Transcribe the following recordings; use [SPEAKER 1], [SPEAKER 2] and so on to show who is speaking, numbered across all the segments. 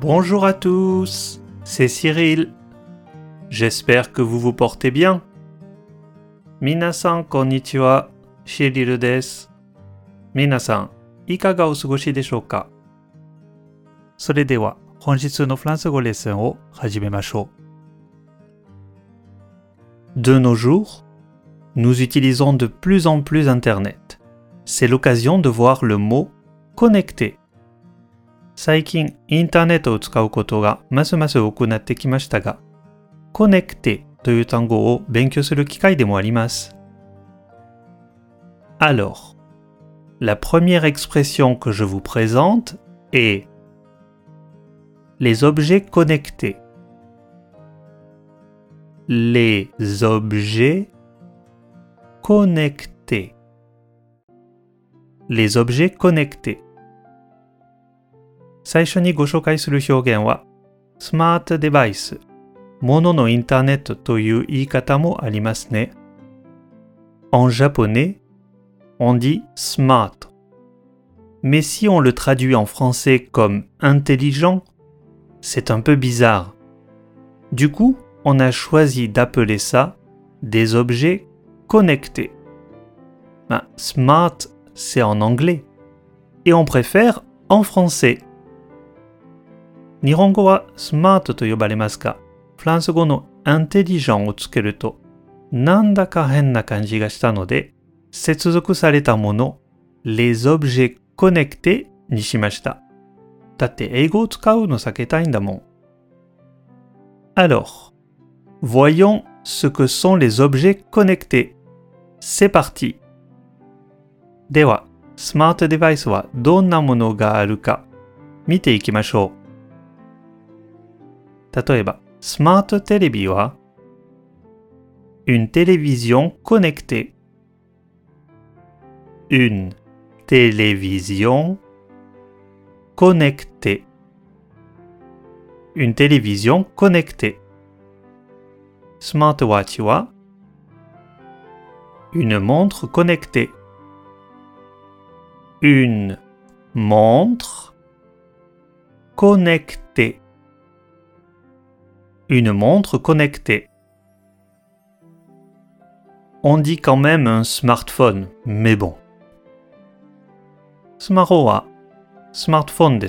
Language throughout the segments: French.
[SPEAKER 1] Bonjour à tous, c'est Cyril. J'espère que vous vous portez bien. Minasan konnichiwa, Cyril desu. Minasan, いかがお過ごしでしょうかそれでは本日のフランス語レッスンを始めましょう。De nos jours, nous utilisons de plus en plus Internet. C'est l'occasion de voir le mot connecté. 最近インターネットを使うことがますます多くなってきましたが、コネクテという単語を勉強する機会でもあります。Alors, la première expression que je vous présente est les objets connectés. Les objets connectés. Les objets connectés. 最初にご紹介する表現は、スマートデバイス、もののインターネットという言い方もありますね。En japonais, on dit smart. Mais si on le traduit en français comme intelligent, c'est un peu bizarre. Du coup, on a choisi d'appeler ça des objets connectés. Ben, smart, c'est en anglais. Et on préfère en français. 日本語はスマートと呼ばれますが、フランス語のアンテリジョンをつけると、なんだか変な感じがしたので、接続されたもの、les objets connectés にしました。だって英語を使うの避けたいんだもん。Alors, voyons ce que sont les objets connectés. C'est parti! では、スマートデバイスはどんなものがあるか見ていきましょう。例えば、スマートテレビは une télévision connectée une télévision connectée une télévision connectée スマートウォッチは une montre connectée une montre connectée une montre connectée. On dit quand même un smartphone, mais bon. Smartphone smartphone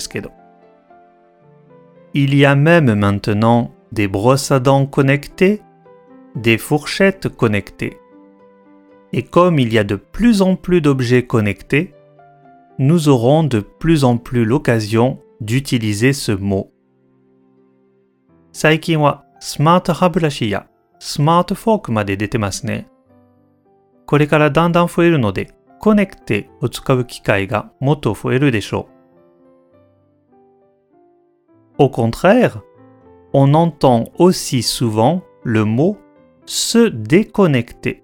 [SPEAKER 1] Il y a même maintenant des brosses à dents connectées, des fourchettes connectées. Et comme il y a de plus en plus d'objets connectés, nous aurons de plus en plus l'occasion d'utiliser ce mot. 最近はスマート歯ブラシやスマートフォークまで出てますね。これからだんだん増えるので、コネクテを使う機会がもっと増えるでしょう。Au contraire, on entend aussi souvent le mot se déconnecter.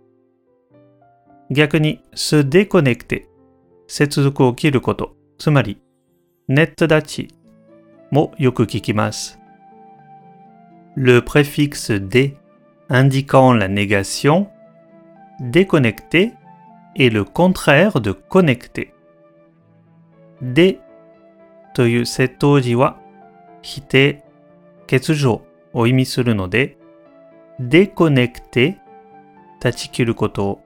[SPEAKER 1] 逆に se déconnecter 接続を切ること、つまりネット立ちもよく聞きます。Le préfixe dé indiquant la négation, déconnecté est le contraire de connecté. dé という接頭辞は否定、欠如を意味するので、déconnecté 断ち切ること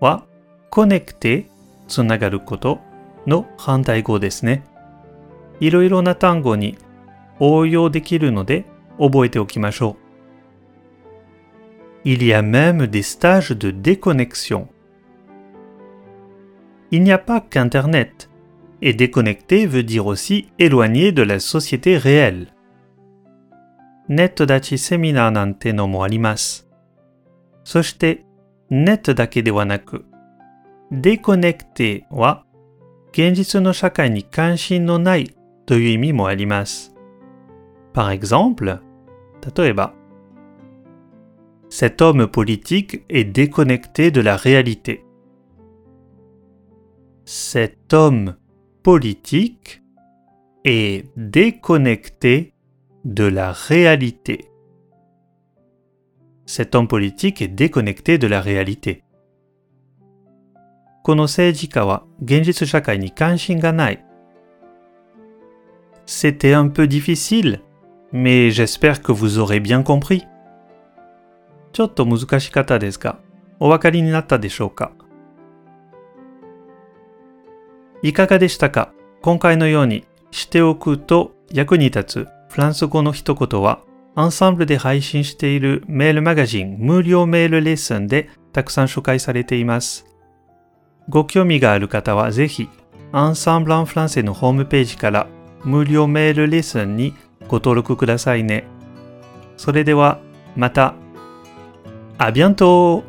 [SPEAKER 1] は connecté つながることの反対語ですね。いろいろな単語に応用できるのでil y a même des stages de déconnexion. Il n'y a pas qu'Internet, et déconnecté veut dire aussi éloigné de la société réelle. Net dachi seminar nante no mo arimasu. そして、ネットだけではなく、デコネクテは現実の社会に関心のないという意味もあります。 par exemple, cet homme politique est déconnecté de la réalité. Cet homme politique est déconnecté de la réalité. Cet homme politique est déconnecté de la réalité. この政治家は現実社会に関心がない C'était un peu difficile, mais j'espère que vous aurez bien compris. ちょっと難しかったですが、お分かりになったでしょうかいかがでしたか今回のようにしておくと役に立つフランス語の一言はアンサンブルで配信しているメールマガジン無料メールレッスンでたくさん紹介されています。ご興味がある方はぜひアンサンブル・アン・フランセのホームページから無料メールレッスンにご登録くださいね。それではまた。アビアント